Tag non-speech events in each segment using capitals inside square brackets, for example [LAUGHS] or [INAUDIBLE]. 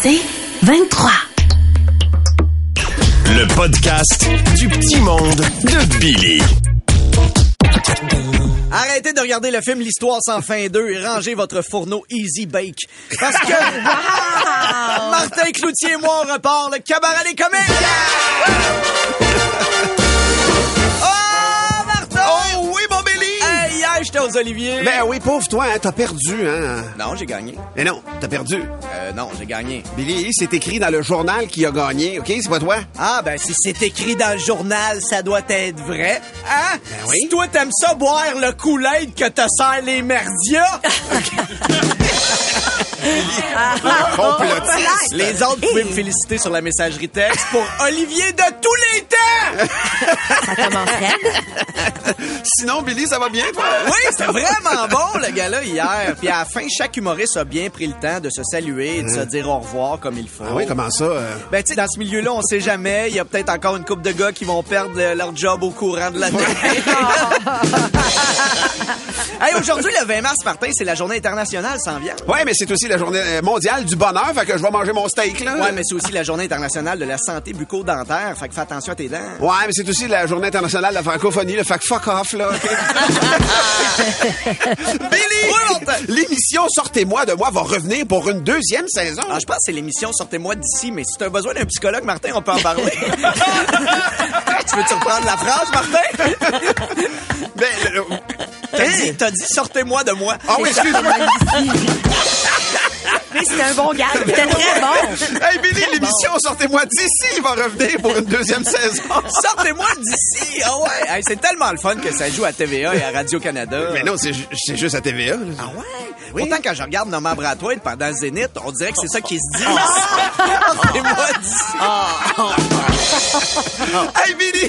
C'est 23. Le podcast du petit monde de Billy. Arrêtez de regarder le film L'Histoire sans fin 2 et rangez votre fourneau Easy Bake. Parce que [LAUGHS] Martin Cloutier et moi, on repart le cabaret des comiques! Oh, Martin! Oh oui, mon Billy! J'étais aux Oliviers. Ben oui, pauvre toi, hein, t'as perdu, hein? Non, j'ai gagné. Mais non, t'as perdu. Euh, non, j'ai gagné. Billy, c'est écrit dans le journal qui a gagné, OK? C'est pas toi? Ah, ben, si c'est écrit dans le journal, ça doit être vrai. Hein? Ben oui. Si toi, t'aimes ça boire le Kool-Aid que te sert les merdias, [LAUGHS] Complotiste. les autres, pouvez me féliciter sur la messagerie texte pour Olivier de tous les temps! Ça commence. [LAUGHS] Sinon, Billy, ça va bien, toi? Oui, c'était vraiment bon, le gars-là, hier. Puis à la fin, chaque humoriste a bien pris le temps de se saluer et de se dire au revoir comme il faut. Ah oui, comment ça? euh? Ben, tu sais, dans ce milieu-là, on sait jamais. Il y a peut-être encore une couple de gars qui vont perdre euh, leur job au courant de l'année. [LAUGHS] hey, aujourd'hui, le 20 mars, Martin, c'est la journée internationale sans viande. Ouais, mais c'est aussi la journée euh, mondiale du bonheur, fait que je vais manger mon steak, là. Ouais, mais c'est aussi la journée internationale de la santé bucco-dentaire. Fait que fais attention à tes dents. Ouais, mais c'est aussi la journée internationale de la francophonie, le fait que fuck off, là. [LAUGHS] Billy! L'émission Sortez-moi de moi va revenir pour une deuxième saison. Ah, je pense que c'est l'émission Sortez-moi d'ici, mais si tu as besoin d'un psychologue, Martin, on peut en parler. [LAUGHS] tu veux-tu reprendre la phrase, Martin? Ben, euh, T'as dit, t'as dit Sortez-moi de moi. ah oui, excuse-moi. [LAUGHS] Mais c'était un bon gars. C'était [LAUGHS] très bon. hey, Billy, l'émission Sortez-moi d'ici va revenir pour une deuxième saison. [LAUGHS] Sortez-moi d'ici! Ah ouais! Hey, c'est tellement le fun que ça joue à TVA et à Radio-Canada. Mais non, c'est ju- c'est juste à TVA. là. Ah ouais? Pourtant, quand je regarde Norman Brathwaite pendant Zénith, on dirait que c'est ça qui se dit. [LAUGHS] Sortez-moi d'ici! Hey, Billy!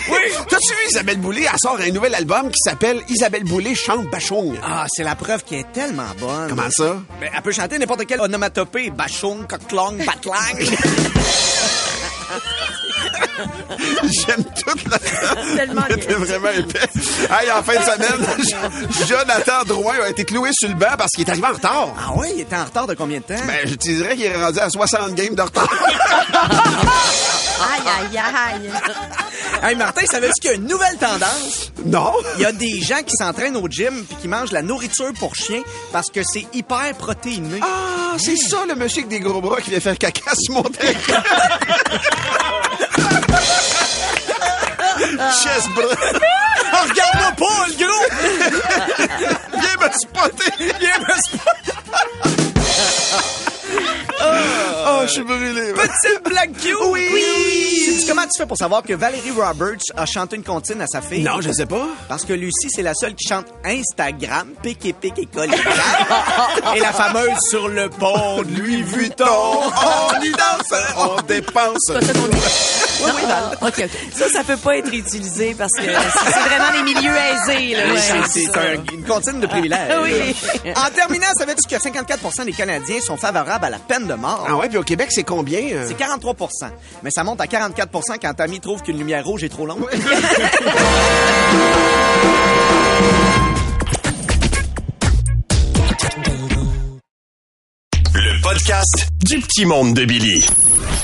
T'as-tu vu Isabelle Boulay? Elle sort un nouvel album qui s'appelle Isabelle Boulay chante Bachung. Ah, c'est la preuve qu'elle est tellement bonne. Comment ça? Ben, elle peut chanter n'importe quelle onomatopée. Bachung, coquelong, batlang. [LAUGHS] J'aime toute la Tellement C'était vraiment épais. Hey, en fin de semaine, [LAUGHS] Jonathan Drouin a été cloué sur le banc parce qu'il est arrivé en retard. ah ouais, il était en retard de combien de temps? Ben, je te dirais qu'il est rendu à 60 games de retard. [LAUGHS] Aïe, aïe, aïe. Hey, Martin, savais-tu qu'il y a une nouvelle tendance? non? Il y a des gens qui s'entraînent au gym puis qui mangent la nourriture pour chiens parce que c'est hyper protéiné. Ah, c'est ça, le monsieur avec des gros bras qui vient faire caca sur mon deck. [LAUGHS] Chest bras. Oh, regarde-moi pas, le gros! Viens me spotter. Viens me spotter. [LAUGHS] Oh, je suis brûlé. Petite blague cute! Oui. Sais-tu comment tu fais pour savoir que Valérie Roberts a chanté une comptine à sa fille? Non, je sais pas. Parce que Lucie, c'est la seule qui chante Instagram, pic et pic et colligram. [LAUGHS] et la fameuse sur le pont de Louis Vuitton. On y danse, on dépense. Oui, oui, Val. OK, OK. Ça, ça peut pas être utilisé parce que c'est c'est vraiment les milieux aisés. Là. Oui, Ouais. c'est- c'est un- une comptine de privilège. [LAUGHS] Oui. En terminant, savais-tu que 54% des Canadiens sont favorables à la peine de mort? Ah ouais, puis au Québec, c'est combien? euh? C'est 43% Mais ça monte à 44% quand Tammy trouve qu'une lumière rouge est trop longue. [LAUGHS] [LAUGHS] podcast du petit monde de Billy.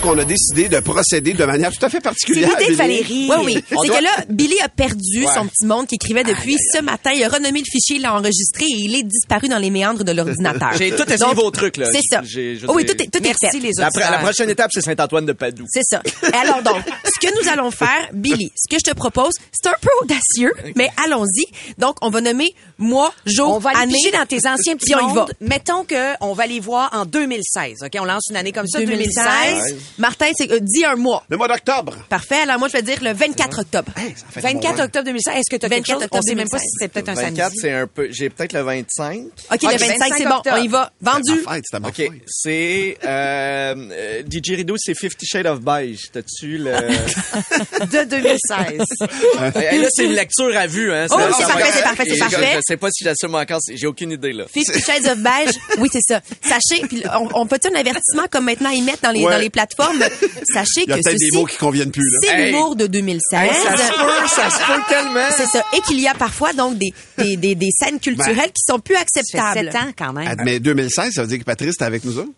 qu'on a décidé de procéder de manière tout à fait C'est particulière. l'idée de Billy. Valérie. Oui, oui. C'est doit- que là, Billy a perdu Ouais. son petit monde qui écrivait depuis ce matin. Il a renommé le fichier, il l'a enregistré et il est disparu dans les méandres de l'ordinateur. [LAUGHS] J'ai tout essayé Donc, vos trucs, là. C'est ça. Je Oh oui, tout est, tout est fait. les pr- la prochaine étape, c'est Saint-Antoine de Padoue. C'est ça. Et alors donc, [LAUGHS] ce que nous allons faire, Billy, ce que je te propose, c'est un peu audacieux, mais allons-y. Donc, on va nommer mois, jour, On va aller année. dans tes anciens petits puis on y va. mondes. Mettons que on va les voir en 2016. OK, on lance une année comme ça, 2016. 2016. Martin, c'est euh, dis un mois. Le mois d'octobre. Parfait. Alors moi, je vais dire le 24 octobre. Hey, ça fait 24 bon, hein. octobre 2016. Est-ce que tu as quelque 24 chose? On sait même pas si 2016. c'est peut-être un 24, samedi. c'est un peu... J'ai peut-être le 25. OK, Ok, le 25, 25 c'est bon. octobre. On y va. Ma Vendu. fête, c'était ma OK, fête. c'est... Euh, euh, DJ Rideau, c'est Fifty Shades of Beige. T'as-tu le... [LAUGHS] De 2016. [LAUGHS] Hey, là, c'est une lecture à vue, hein. Oh, c'est parfait, c'est parfait, c'est Et parfait. Je sais pas si j'assume encore. c'est- J'ai aucune idée, là. Fifty Shades of Beige. Oui, c'est ça. Sachez, puis on, on un avertissement comme maintenant ils mettent dans les, Ouais. dans les plateformes. [LAUGHS] Sachez Il y a que peut-être ceci, des mots qui conviennent plus, là. c'est Hey. l'humour de 2016. Hey, ça se peut, ça se peut tellement. C'est ça. Et qu'il y a parfois donc des, des, des, des scènes culturelles Ben. qui sont plus Ça fait acceptables. 7 ans quand même. Mais 2016, ça veut dire que Patrice était avec nous autres?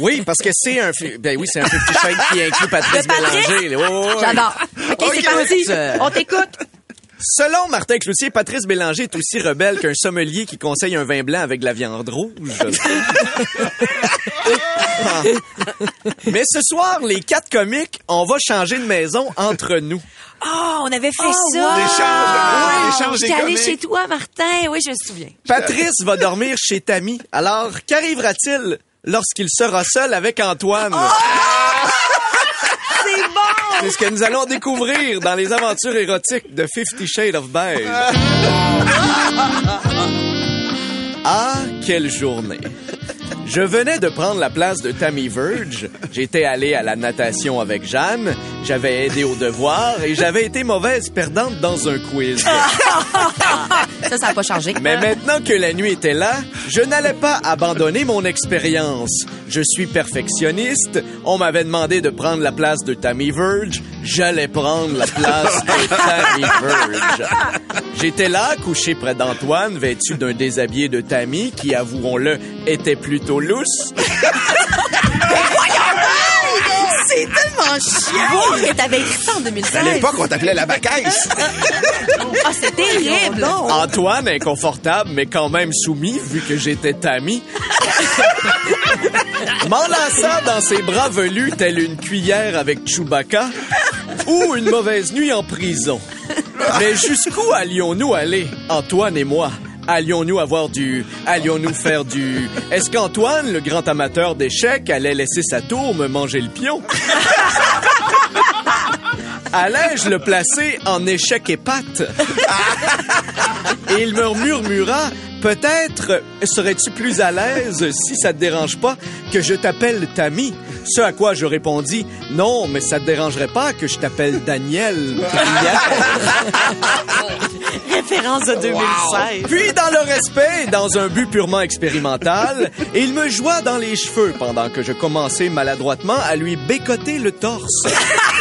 Oui, parce que c'est un... Ben oui, c'est un Shades qui inclut Patrice Patrice? Ouais. J'adore. OK, c'est parti. On t'écoute. Selon Martin Cloutier, Patrice Bélanger est aussi rebelle qu'un sommelier qui conseille un vin blanc avec de la viande rouge. Ah. [LAUGHS] Mais ce soir, les quatre comiques, on va changer de maison entre nous. Oh, on avait fait Oh, ça. wow. L'échange de- J'étais allée comiques. chez toi, Martin. Oui, je me souviens. Patrice va dormir chez Tammy. Alors, qu'arrivera-t-il lorsqu'il sera seul avec Antoine? Bon! C'est ce que nous allons découvrir dans les aventures érotiques de Fifty Shades of Beige. [LAUGHS] Ah, quelle journée! Je venais de prendre la place de Tammy Verge. J'étais allé à la natation avec Jeanne. J'avais aidé au devoir et j'avais été mauvaise perdante dans un quiz. [LAUGHS] Ça, ça n'a pas changé. Mais maintenant que la nuit était là, je n'allais pas abandonner mon expérience. Je suis perfectionniste. On m'avait demandé de prendre la place de Tammy Verge. J'allais prendre la place de Tammy Verge. J'étais là, couché près d'Antoine, vêtu d'un déshabillé de Tammy, qui, avouons-le, était plutôt lousse. [LAUGHS] C'est tellement chiant. T'avais écrit ça en À 2016. l'époque, on t'appelait la bacaisse. Ah, c'est terrible. Antoine, inconfortable, mais quand même soumis, vu que j'étais Tammy, [LAUGHS] m'enlaça dans ses bras velus telle une cuillère avec Chewbacca ou une mauvaise nuit en prison. Mais jusqu'où allions-nous aller, Antoine et moi? Allions-nous avoir du... Allions-nous faire du... Est-ce qu'Antoine, le grand amateur d'échecs, allait laisser sa tour me manger le pion? [LAUGHS] Allais-je le placer en échec et patte? [LAUGHS] Et il me murmura, peut-être serais-tu plus à l'aise si ça te dérange pas que je t'appelle Tammy? Ce à quoi je répondis, non, mais ça te dérangerait pas que je t'appelle Daniel. [LAUGHS] Référence de 2016. Puis, dans le respect et dans un but purement expérimental, il me joua dans les cheveux pendant que je commençais maladroitement à lui bécoter le torse. [LAUGHS]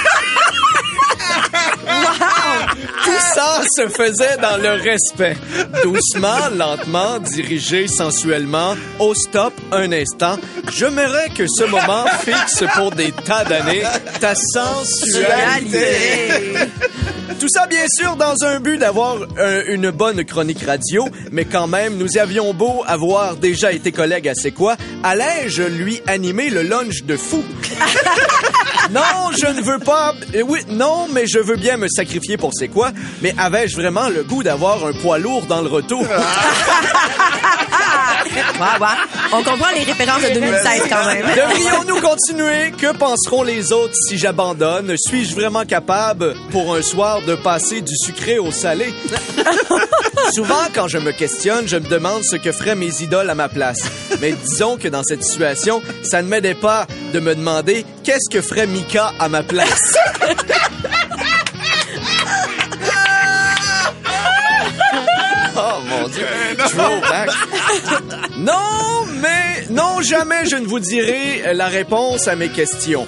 Se faisait dans le respect. Doucement, lentement, dirigé sensuellement, au stop, un instant. J'aimerais que ce moment fixe pour des tas d'années ta sensualité. Tout ça, bien sûr, dans un but d'avoir euh, une bonne chronique radio, mais quand même, nous avions beau avoir déjà été collègues à C'est quoi, allais-je lui animer le lunch de fou? [LAUGHS] non, je ne veux pas... euh, Oui, non, mais je veux bien me sacrifier pour C'est quoi, mais avais-je vraiment le goût d'avoir un poids lourd dans le retour? [LAUGHS] Ouais, ouais. On comprend les références de 2016 quand même. Devrions-nous continuer? Que penseront les autres si j'abandonne? Suis-je vraiment capable, pour un soir, de passer du sucré au salé? [LAUGHS] Souvent, quand je me questionne, je me demande ce que feraient mes idoles à ma place. Mais disons que dans cette situation, ça ne m'aidait pas de me demander qu'est-ce que ferait Mika à ma place. [LAUGHS] [LAUGHS] Throwback. Non, mais non, jamais je ne vous dirai la réponse à mes questions.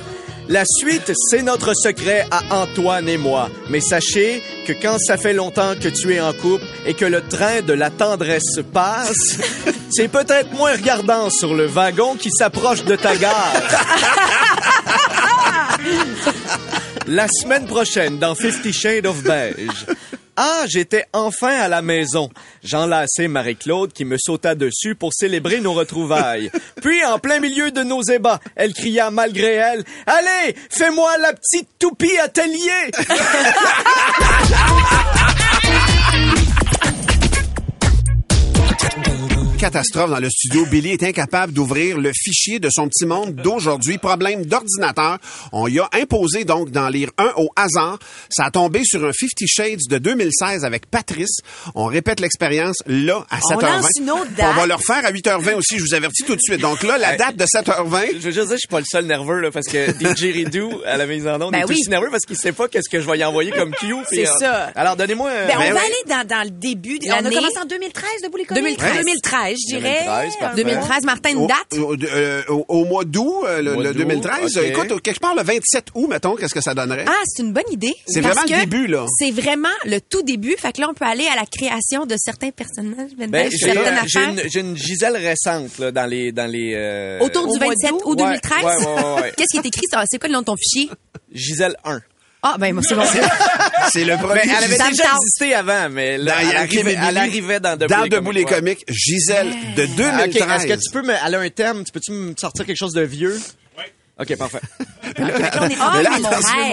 La suite, c'est notre secret à Antoine et moi. Mais sachez que quand ça fait longtemps que tu es en couple et que le train de la tendresse passe, [LAUGHS] c'est peut-être moins regardant sur le wagon qui s'approche de ta gare. [LAUGHS] La semaine prochaine, dans Fifty Shades of Beige. Ah, j'étais enfin à la maison. J'enlaçai Marie-Claude qui me sauta dessus pour célébrer nos retrouvailles. [LAUGHS] Puis, en plein milieu de nos ébats, elle cria malgré elle, « Allez, fais-moi la petite toupie atelier! » [LAUGHS] Catastrophe dans le studio. Billy est incapable d'ouvrir le fichier de son petit monde d'aujourd'hui. Problème d'ordinateur. On y a imposé donc d'en lire un au hasard. Ça a tombé sur un Fifty Shades de 2016 avec Patrice. On répète l'expérience là à On 7h20. lance une autre On va date. le refaire à 8h20 aussi. Je vous avertis tout de suite. Donc là, la date de 7h20. Je veux juste dire, je suis pas le seul nerveux, là, parce que DJ Ridou, à la mise en onde, Ben est oui. aussi nerveux parce qu'il sait pas qu'est-ce que je vais y envoyer comme cue. C'est euh, ça. Alors, donnez-moi... Ben, on Ben va oui. aller dans, dans le début. On a commencé en 2013, de les comiques? 2013. 2013. 2013, je dirais. 2013, parfait. 2013, Martin, une Au, date? au- euh, au- au mois d'août, euh, le, Mois le d'août, 2013. ok. Écoute, quelque part le 27 août, mettons, qu'est-ce que ça donnerait? Ah, c'est une bonne idée. C'est vraiment le début, là. C'est vraiment le tout début. Fait que là, on peut aller à la création de certains personnages, Ben, vintage, j'ai une, j'ai une Gisèle récente là, dans les... Dans les euh, Autour Au du mois 27 d'août? août Ouais, 2013. ouais, ouais, ouais. [LAUGHS] Qu'est-ce qui est écrit? ça? C'est quoi le nom de ton fichier? Gisèle 1. Ah, ben, moi, c'est bon. [LAUGHS] C'est le premier. Mais elle avait déjà existé avant, mais là, Dans elle, arrivait, elle arrivait dans Debout dans les Debout les comiques, Gisèle de Ah, ok. 2013. Est-ce que tu peux me... Elle a un thème, tu peux-tu me sortir quelque chose de vieux? OK, parfait. on est Ah, Mais là, Ah, mon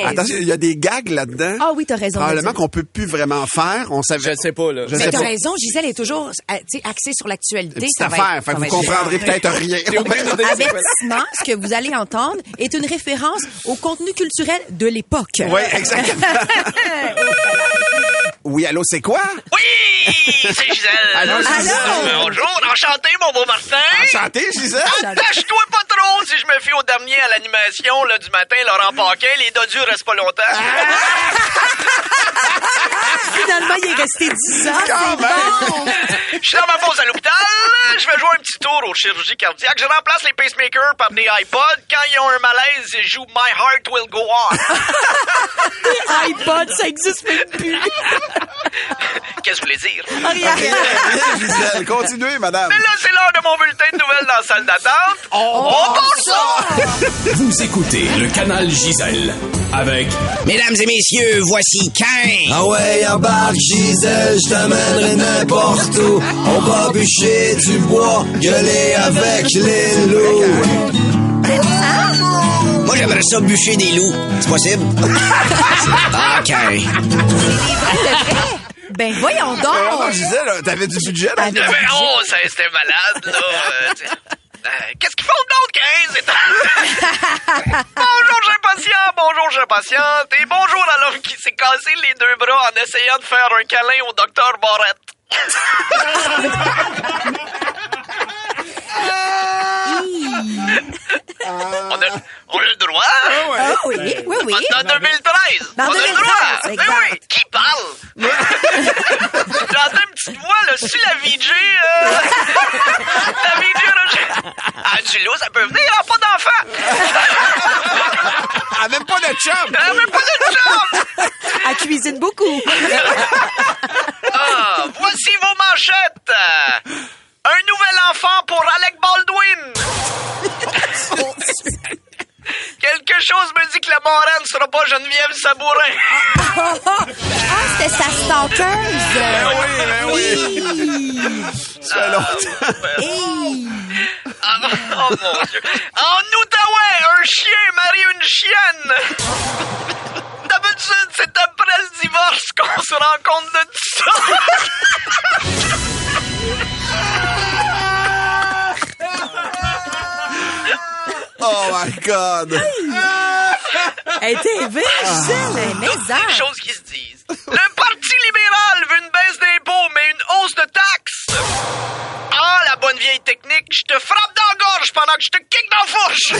attention, il y a des gags là-dedans. Ah oui, t'as raison. Probablement qu'on peut plus vraiment faire. On savait. Je ne sais pas, là. Je Mais sais t'as raison, Gisèle est toujours euh, tu sais, axée sur l'actualité. Va affaire. être- Fait ça que va vous comprendrez peut-être rien. Avertissement, ce que vous allez entendre est une référence au contenu culturel de l'époque. Oui, exactement. [LAUGHS] oui, allô, c'est quoi? Oui, c'est Gisèle. Allô, Gisèle? Bonjour, enchanté, mon beau Martin. Enchanté, Gisèle. Attache-toi pas trop si je me fie au dernier à l'animation là, du matin, Laurent Paquin. Les dodus restent pas longtemps. [LAUGHS] Finalement, il est resté 10 ans. Quand même. Je suis dans ma pause à l'hôpital. Je vais jouer un petit tour aux chirurgies cardiaques. Je remplace les pacemakers par des iPods. Quand ils ont un malaise, je joue My Heart Will Go On. [LAUGHS] iPod, ça existe même plus. Qu'est-ce que vous voulez dire? Rien. Bien, Gisèle. Continuez, madame. Mais là, c'est l'heure de mon bulletin de nouvelles dans la salle d'attente. On part ça! Vous écoutez le canal Gisèle avec Mesdames et messieurs, voici Cain. Ah ouais, embarque Gisèle, je t'amènerai n'importe où. On va bûcher du bois, gueuler avec les loups. Moi, j'aimerais ça bûcher des loups. C'est possible? [LAUGHS] ah, Cain. Ben, voyons donc. Oh, Gisèle, t'avais du budget là? Eh ben, oh, ça, c'était malade, là. Euh, t'sais. Euh, Qu'est-ce qu'ils font d'autre, 15? [LAUGHS] bonjour, j'ai patient, bonjour, j'ai patiente, et bonjour à l'homme qui s'est cassé les deux bras en essayant de faire un câlin au docteur Barrette. [LAUGHS] on, a, on a le droit? Ah oui, oui, oui. En 2013! Dans on a 2013, le droit! Eh oui! Qui parle? J'entends [LAUGHS] une petite voix, là. C'est la VJ, euh... [LAUGHS] la VJ, là. Ah, du loup, ça peut venir, hein, pas d'enfant! Ah, même pas de chum. Ah, même pas de job! Elle cuisine beaucoup. [LAUGHS] pas Geneviève Sabourin. [LAUGHS] Ah, c'était sa stalkeuse. Oui, ben oui. Ça fait longtemps. Hey. Ah, oh mon Dieu. En Outaouais, un chien marie une chienne. D'habitude, c'est après le divorce qu'on se rend compte de tout ça. Oh my God. Elle était Gisèle. Mais. Des choses qui se disent. Le Parti libéral veut une baisse d'impôts, mais une hausse de taxes. Ah, la bonne vieille technique, je te frappe dans la gorge pendant que je te kick dans la fourche.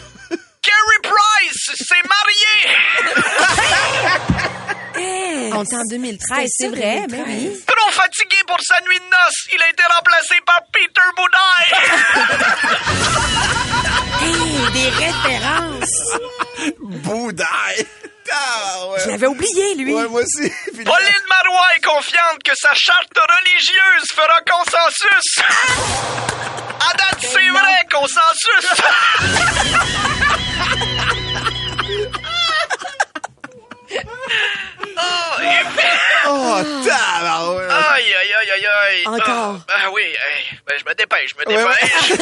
[LAUGHS] Carrie Price s'est mariée. On est en 2013, c'est vrai, mais oui. Trop fatigué pour sa nuit de noces, il a été remplacé par Peter Boudaille. [LAUGHS] Des références. [LAUGHS] Boudaille. Ah, ouais. Je l'avais oublié, lui. Ouais, moi aussi. [LAUGHS] Pauline Marois est confiante que sa charte religieuse fera consensus. [LAUGHS] À date, c'est vrai, consensus. Oh, et puis- Oh, aïe. Encore. Ah, ben oui, hey, ben, je me dépêche, je me dépêche.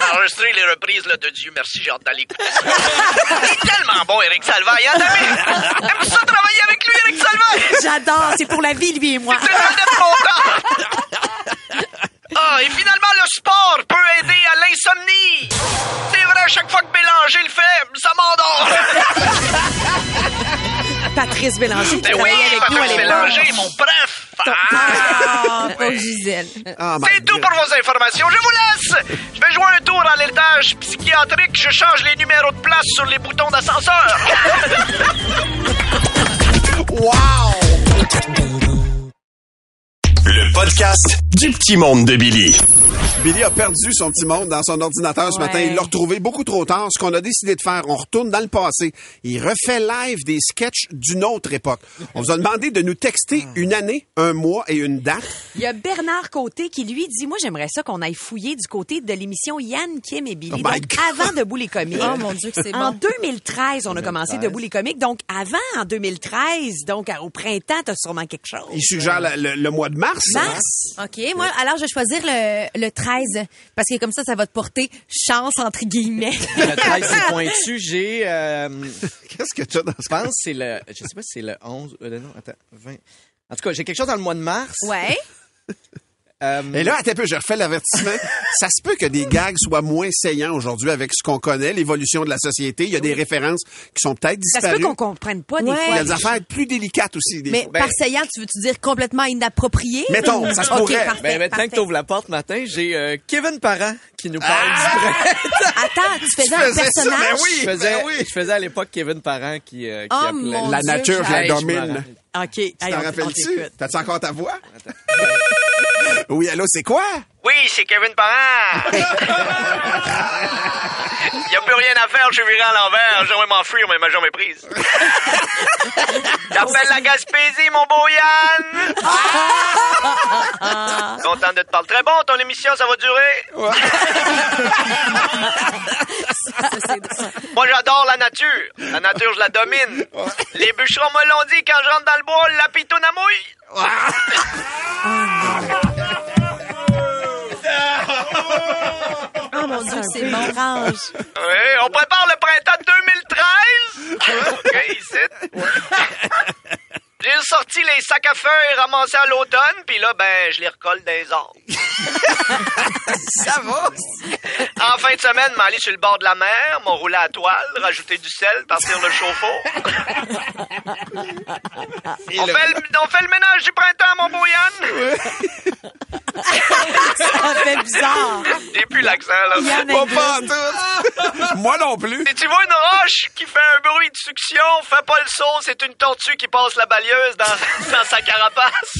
[LAUGHS] Enregistrer les reprises là, de Dieu, merci, j'ai hâte d'aller écouter ça. Il est tellement bon, Eric Salvaille. Hein, David? Aimes ça travailler avec lui, Eric Salvaille? J'adore. C'est pour la vie, lui et moi. C'est. Ah, et finalement, le sport peut aider à l'insomnie. C'est vrai, chaque fois que Bélanger le fait, ça m'endort. Patrice Bélanger qui Ben oui, avec nous à Patrice. Bélanger, mon prof. Ah. Ah, Gisèle. Oh my C'est tout pour vos informations. Je vous laisse. Je vais jouer un tour en l'étage psychiatrique. Je change les numéros de place sur les boutons d'ascenseur. [LAUGHS] Wow! podcast du petit monde de Billy. Billy a perdu son petit monde dans son ordinateur ce Ouais. matin. Il l'a retrouvé beaucoup trop tard. Ce qu'on a décidé de faire, on retourne dans le passé. Il refait live des sketchs d'une autre époque. On vous a demandé de nous texter une année, un mois et une date. Il y a Bernard Côté qui lui dit moi j'aimerais ça qu'on aille fouiller du côté de l'émission Yann Kim et Billy Oh donc avant Debout les comiques. Oh mon Dieu que c'est En bon. 2013, on a commencé Debout les comiques donc avant en 2013 donc au printemps tu as sûrement quelque chose. Il suggère le, le- le mois de mars. Mars. OK, moi, alors je vais choisir le, le 13 parce que comme ça, ça va te porter chance, entre guillemets. [LAUGHS] Le 13, c'est pointu. [LAUGHS] J'ai, euh, Qu'est-ce que tu as dans ce je pense que c'est le, je sais pas si c'est le 11, euh, non, attends, 20. En tout cas, j'ai quelque chose dans le mois de mars. Ouais. [LAUGHS] Euh, Et là, attends un peu, je refais l'avertissement. [LAUGHS] ça se peut que des gags soient moins saillants aujourd'hui avec ce qu'on connaît, l'évolution de la société. Il y a des références qui sont peut-être Ça se peut disparues. qu'on comprenne pas des Ouais. Il y fois. a des affaires plus délicates aussi. Des Mais fois. par saillant, tu veux-tu dire complètement inapproprié? Mettons, ça se OK, pourrait. parfait, ben, maintenant parfait. que tu ouvres la porte matin, j'ai euh, Kevin Parent qui nous parle Ah! du printemps. [LAUGHS] Attends, tu faisais Tu un faisais ça, personnage? ben oui. Je faisais, ben oui. je faisais à l'époque Kevin Parent qui, euh, qui Oh, appelait. La Dieu, nature, je la domine. OK, Tu t'en rappelles-tu? T'as-tu encore ta voix? oui, allô, c'est quoi? Oui, c'est Kevin Parent. [LAUGHS] Il n'y a plus rien à faire, je suis viré à l'envers. J'aimerais m'enfuir, mais m'a jamais prise. [LAUGHS] J'appelle la Gaspésie, mon beau Yann. [LAUGHS] Content de te parler. Très bon, ton émission, ça va durer? [LAUGHS] Moi, j'adore la nature. La nature, je la domine. Les bûcherons me l'ont dit quand je rentre dans le bois, la pitoune à mouille. Oh Dieu, c'est bon. étrange. Oui, on prépare le printemps 2013. [LAUGHS] OK, ici. [LAUGHS] J'ai sorti les sacs à feuilles ramassés à l'automne, puis là, ben, je les recolle dans les arbres. [LAUGHS] Ça va? En fin de semaine, m'aller sur le bord de la mer, m'enrouler à la toile, rajouter du sel, partir le chauffe-eau. on, fait le, on fait le ménage du printemps, mon beau Yann. Ça fait bizarre. J'ai plus l'accent, là. Yann Pas, Ingrid. pas en tout. Moi non plus. Si tu vois une roche qui fait un bruit de succion, fais pas le saut, c'est une tortue qui passe la balieuse dans, [LAUGHS] dans sa carapace.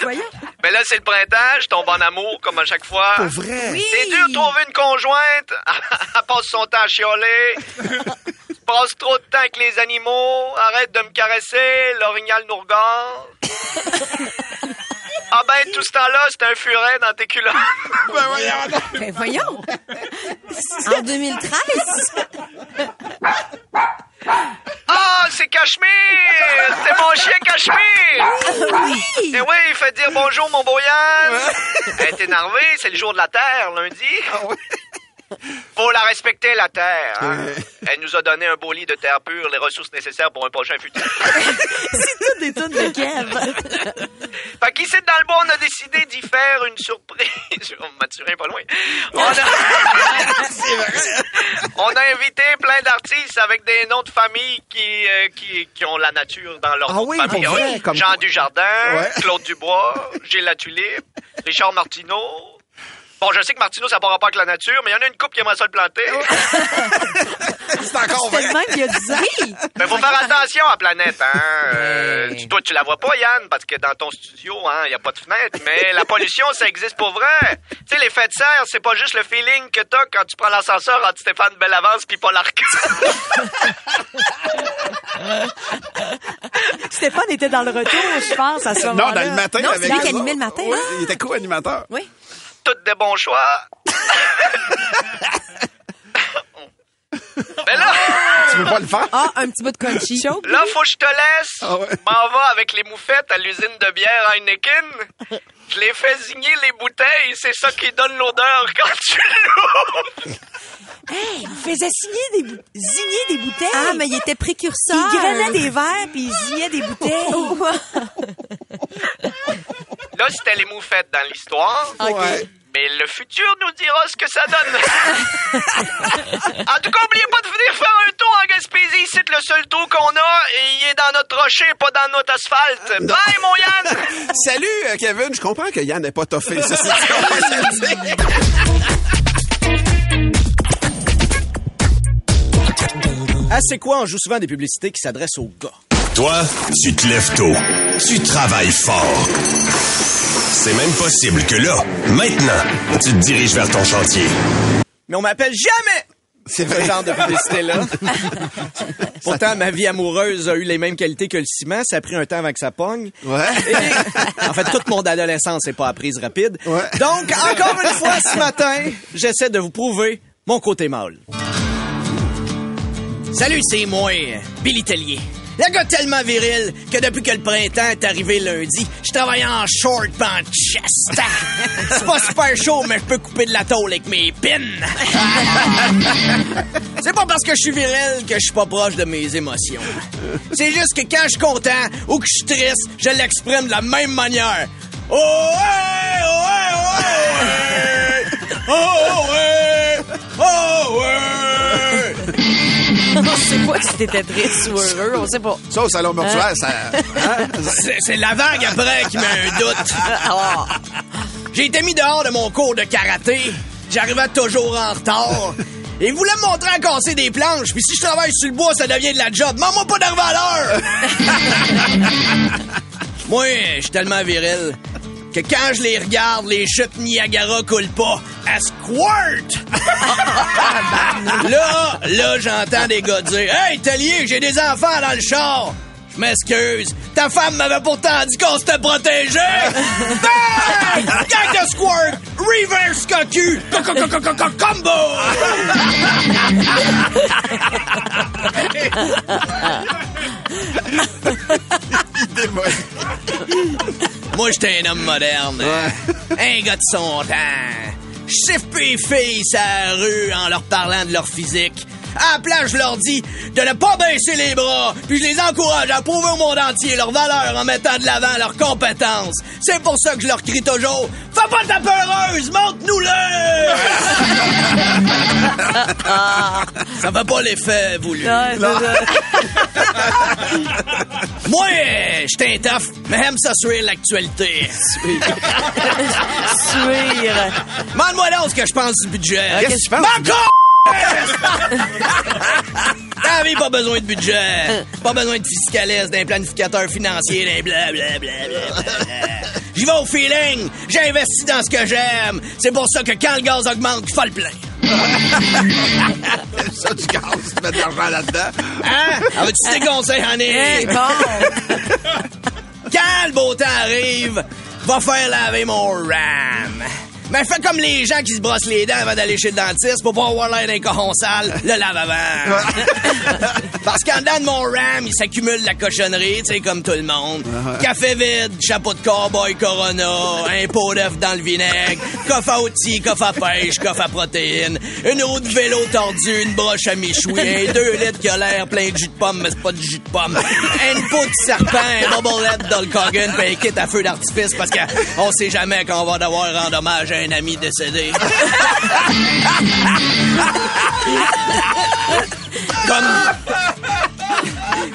Voyons. Mais là, c'est le printemps, je tombe en amour, comme à chaque fois. Pour vrai? C'est dur de trouver une conjointe. Elle passe son temps à chialer. Passe trop de temps avec les animaux. Arrête de me caresser. L'orignal nous regarde. [LAUGHS] Ah ben, tout ce temps-là, c'est un furet dans tes culottes. [LAUGHS] Ben voyons. En 2013? Ah, c'est Cachemire! C'est mon chien Cachemire! Oui! Eh oui, il fait dire bonjour, mon beau Yann. Elle est énervée, c'est le jour de la Terre, lundi. Faut la respecter, la Terre. hein. Elle nous a donné un beau lit de terre pure, les ressources nécessaires pour un prochain futur. [LAUGHS] Toutes des tonnes de Kev. Fait qu'ici, dans le bois, on a décidé d'y faire une surprise. [LAUGHS] On Mathurin, pas loin. On a... on a invité plein d'artistes avec des noms de famille qui, euh, qui, qui ont la nature dans leur Ah nom de oui, famille. pour vrai, Oui. comme- Jean Dujardin, Ouais. Claude Dubois, Gilles Tulipe, Richard Martineau. Bon, je sais que Martineau, ça n'a pas avec la nature, mais il y en a une couple qui aimerait ça le planter. [LAUGHS] C'est encore vrai. Tellement qu'il y a 10 ans. Mais faut faire attention à la planète, hein. Euh, tu- toi, tu la vois pas, Yann, parce que dans ton studio, hein, il y a pas de fenêtre. Mais la pollution, ça existe pour vrai. Tu sais, l'effet de serre, c'est pas juste le feeling que t'as quand tu prends l'ascenseur entre Stéphane Bellavance puis Paul Arcand. [LAUGHS] Stéphane était dans le retour, je pense, à ce Non, moment-là. dans le matin. Non, c'est lui qui animait le matin, Oui, hein? il était co-animateur. Oui. Toutes des bons choix. Mais [LAUGHS] là, Tu veux pas le faire? Ah, un petit bout de crunchy. [LAUGHS] là, faut que je te laisse. Ah ouais. M'en va avec les moufettes à l'usine de bière Heineken. Je les fais zigner les bouteilles. C'est ça qui donne l'odeur quand tu l'ouvres. Hey, il faisait signer des, bou- zigner des bouteilles. Ah, mais il était précurseur. Il grenait des verres puis il zignait des bouteilles. [LAUGHS] Là, c'était les moufettes dans l'histoire. Ouais. Mais le futur nous dira ce que ça donne. [LAUGHS] en tout cas, oubliez pas de venir faire un tour en Gaspésie. C'est le seul trou qu'on a et il est dans notre rocher, pas dans notre asphalte. Bye, mon Yann! [LAUGHS] Salut, euh, Kevin. Je comprends que Yann n'est pas toffé. C'est ça. Ah, c'est quoi? On joue souvent des publicités qui s'adressent aux gars. Toi, tu te lèves tôt. Tu travailles fort. C'est même possible que là, maintenant, tu te diriges vers ton chantier. Mais on m'appelle jamais c'est ce genre de publicité-là. [LAUGHS] Pourtant, ma vie amoureuse a eu les mêmes qualités que le ciment. Ça a pris un temps avant que ça pogne. Ouais. Et, en fait, toute mon adolescence n'est pas apprise rapide. Ouais. Donc, encore une fois, ce matin, j'essaie de vous prouver mon côté mâle. Salut, c'est moi, Billy Tellier. Le gars tellement viril que depuis que le printemps est arrivé lundi, je travaille en short pis en chest. [LAUGHS] C'est pas super chaud, mais je peux couper de la tôle avec mes pins. [LAUGHS] C'est pas parce que je suis viril que je suis pas proche de mes émotions. C'est juste que quand je suis content ou que je suis triste, je l'exprime de la même manière. Oh ouais, oh ouais, oh ouais, oh ouais, oh ouais. [LAUGHS] On sait pas si t'étais triste ou heureux, on sait pas. Ça, au salon mortuaire, ça... hein? C'est- C'est la vague après qui met un doute. [LAUGHS] J'ai été mis dehors de mon cours de karaté. J'arrivais toujours en retard. Et voulait me montrer à casser des planches. Puis si je travaille sur le bois, ça devient de la job. Maman, pas d'arriver à l'heure! Moi, je suis tellement viril que quand je les regarde, les chutes Niagara coulent pas. À squirt! là, là, j'entends des gars dire Hey, Tellier, j'ai des enfants dans le char! Je m'excuse. Ta femme m'avait pourtant dit qu'on s'était protégé! Bang! [LAUGHS] Gang de squirt! Reverse cocu! Co- co- co- co- co- Combo! [LAUGHS] Moi, j'étais un homme moderne. Un gars de son temps. Je siffle les filles sur la rue en leur parlant de leur physique. À la place, je leur dis de ne pas baisser les bras, puis je les encourage à prouver au monde entier leur valeur en mettant de l'avant leurs compétences. C'est pour ça que je leur crie toujours Fais pas ta peureuse, montre-nous-le! [LAUGHS] ça fait pas l'effet voulu. [LAUGHS] Moi, j'étais un tough, mais aime ça suivre l'actualité. [LAUGHS] Suire. Demande-moi donc ce que je pense du budget. Qu'est-ce que tu penses [LAUGHS] Vie, pas besoin de budget. Pas besoin de fiscaliste, d'un planificateur financier, d'un blablabla. J'y vais au feeling. J'investis dans ce que j'aime. C'est pour ça que quand le gaz augmente, je fais le plein. [LAUGHS] ça, du gaz, tu mets de l'argent là-dedans. Hein? Ah, veux-tu des conseils, honey? Hey, bon. [LAUGHS] Quand le beau temps arrive, va faire laver mon RAM. Mais fais comme les gens qui se brossent les dents avant d'aller chez le dentiste pour pas avoir l'air d'un cochon sale, le lave avant. [LAUGHS] Parce qu'en dedans de mon RAM, il s'accumule de la cochonnerie, tu sais, comme tout le monde. Café vide, chapeau de cowboy Corona, un pot d'œuf dans le vinaigre, coffre à outils, coffre à pêche, coffre à protéines, une roue de vélo tordue, une broche à méchouiller, deux litres qui a l'air plein de jus de pomme, mais c'est pas du jus de pomme, une peau de serpent, un bobblette dans le Cogan, un kit à feu d'artifice parce qu'on sait jamais quand on va devoir rendre hommage un ami décédé. Comme...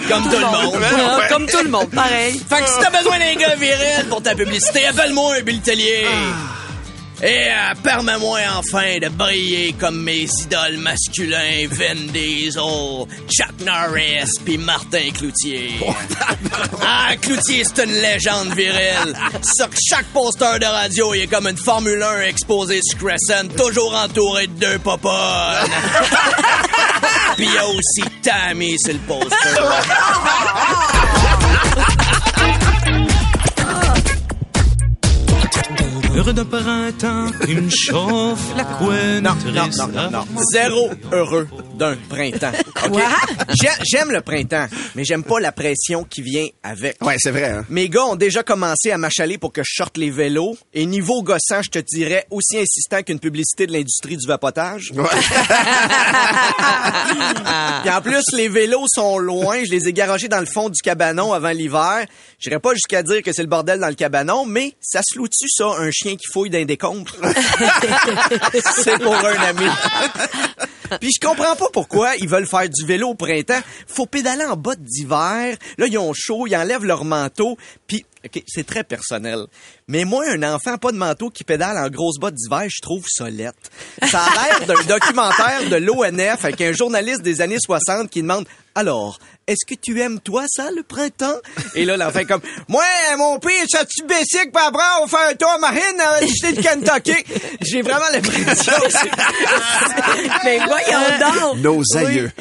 Comme tout le monde. Ah, Comme tout le monde, pareil. Fait que si t'as besoin d'un gars viril pour ta publicité, appelle-moi Bill Tellier. Et euh, permets-moi enfin de briller comme mes idoles masculins Vin Diesel, Chuck Norris puis Martin Cloutier. [LAUGHS] ah, Cloutier, c'est une légende virile. Sur chaque poster de radio, il est comme une Formule 1 exposée sur Crescent, toujours entouré de deux popones. [LAUGHS] puis il y a aussi Tammy sur le poster. [LAUGHS] Heureux d'un printemps, une chauffe la couenne. Non, non, non, non, non. Zéro heureux d'un printemps. [LAUGHS] J'aime le printemps, mais j'aime pas la pression qui vient avec. Ouais, c'est vrai, hein. Mes gars ont déjà commencé à m'achaler pour que je sorte les vélos. Et niveau gossant, je te dirais aussi insistant qu'une publicité de l'industrie du vapotage. Puis [LAUGHS] en plus, les vélos sont loin. Je les ai garagés dans le fond du cabanon avant l'hiver. J'irais pas jusqu'à dire que c'est le bordel dans le cabanon, mais ça se loue-tu, ça, un chien qui fouille d'un décombres? [LAUGHS] c'est pour un ami. Puis je comprends pas pourquoi ils veulent faire du vélo au printemps. Faut pédaler en bottes d'hiver. Là, ils ont chaud, ils enlèvent leur manteau. Puis, OK, c'est très personnel. Mais moi, un enfant pas de manteau qui pédale en grosses bottes d'hiver, je trouve solette. Ça a l'air d'un [LAUGHS] documentaire de l'ONF avec un journaliste des années 60 qui demande Alors, est-ce que tu aimes, toi, ça, le printemps? Et là, l'enfant comme, moi, mon père, ça tu basic, puis après, on faire un tour à marine, acheter du Kentucky. J'ai vraiment l'impression que [LAUGHS] Mais voyons donc. Nos aïeux.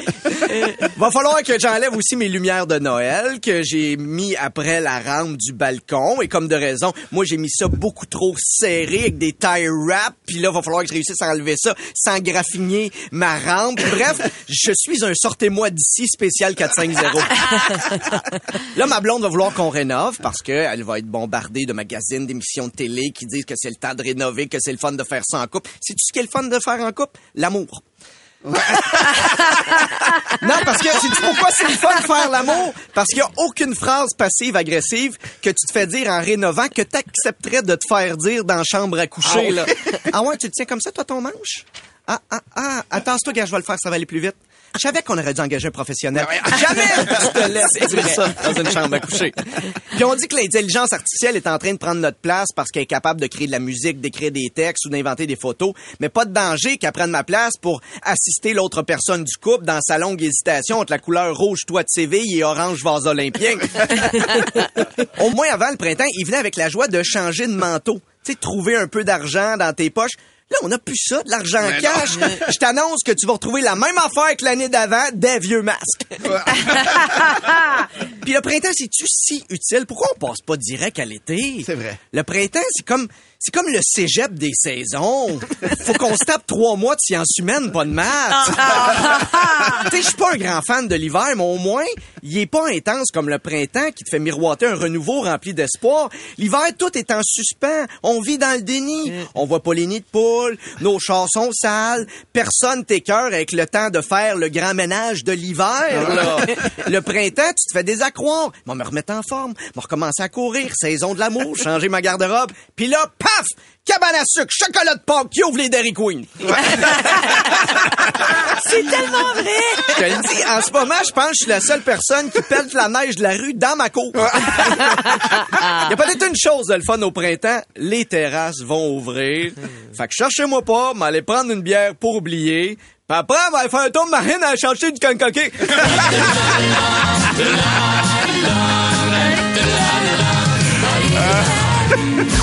Va falloir que j'enlève aussi mes lumières de Noël que j'ai mis après la rampe du balcon et comme de raison, moi j'ai mis ça beaucoup trop serré avec des tire wraps puis là va falloir que je réussisse à enlever ça sans graffiner ma rampe. Bref, je suis un sortez-moi d'ici spécial 450. [LAUGHS] là ma blonde va vouloir qu'on rénove parce que elle va être bombardée de magazines, d'émissions de télé qui disent que c'est le temps de rénover, que c'est le fun de faire ça en couple. C'est tu ce qu'est le fun de faire en couple? L'amour. [LAUGHS] Non, parce que c'est pourquoi c'est le fun de faire l'amour? Parce qu'il n'y a aucune phrase passive-agressive que tu te fais dire en rénovant que tu accepterais de te faire dire dans la chambre à coucher. là. ah ouais, tu le tiens comme ça, toi, ton manche? Ah, ah, ah, attends-toi, gars, je vais le faire, ça va aller plus vite. Je savais qu'on aurait dû engager un professionnel. Jamais [LAUGHS] tu te laisses dire ça dans une chambre à coucher. Puis on dit que l'intelligence artificielle est en train de prendre notre place parce qu'elle est capable de créer de la musique, d'écrire des textes ou d'inventer des photos, mais pas de danger qu'elle prenne ma place pour assister l'autre personne du couple dans sa longue hésitation entre la couleur rouge toit de Séville et orange vase olympien. [LAUGHS] Au moins avant le printemps, il venait avec la joie de changer de manteau. Tu sais, trouver un peu d'argent dans tes poches. Là, on n'a plus ça, de l'argent cash. Je t'annonce que tu vas retrouver la même affaire que l'année d'avant, des vieux masques. [LAUGHS] Puis le printemps, c'est-tu si utile? Pourquoi on passe pas direct à l'été? C'est vrai. Le printemps, c'est comme, c'est comme le cégep des saisons. Faut qu'on se tape trois mois de sciences humaines, pas de maths. tu sais, je suis pas un grand fan de l'hiver, mais au moins, il est pas intense comme le printemps qui te fait miroiter un renouveau rempli d'espoir. L'hiver, tout est en suspens. On vit dans le déni. On voit pas les nids de poules. Nos chars sont sales. Personne t'écœure avec le temps de faire le grand ménage de l'hiver, là. Le printemps, tu te fais des accroire. Moi, me remettre en forme. Moi, recommencer à courir. Saison de l'amour. Changer ma garde-robe. Puis là, paf! Cabane à sucre, chocolat de Pâques qui ouvre les Dairy Queen. [LAUGHS] C'est tellement vrai. Je te le dis, en ce moment, je pense que je suis la seule personne qui pète la neige de la rue dans ma cour. Il [LAUGHS] y a peut-être une chose de le fun au printemps, les terrasses vont ouvrir. Fait que cherchez-moi pas, m'aller prendre une bière pour oublier. Puis après, on va aller faire un tour de marine à chercher du cancoquet. [LAUGHS]